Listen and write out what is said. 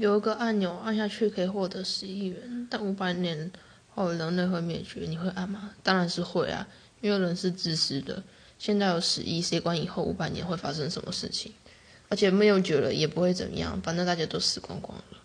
有一个按钮按下去可以获得十亿元，但五百年后人类会灭绝，你会按吗？当然是会啊，因为人是自私的。现在有十亿，谁管以后五百年会发生什么事情？而且没有绝了也不会怎么样，反正大家都死光光了。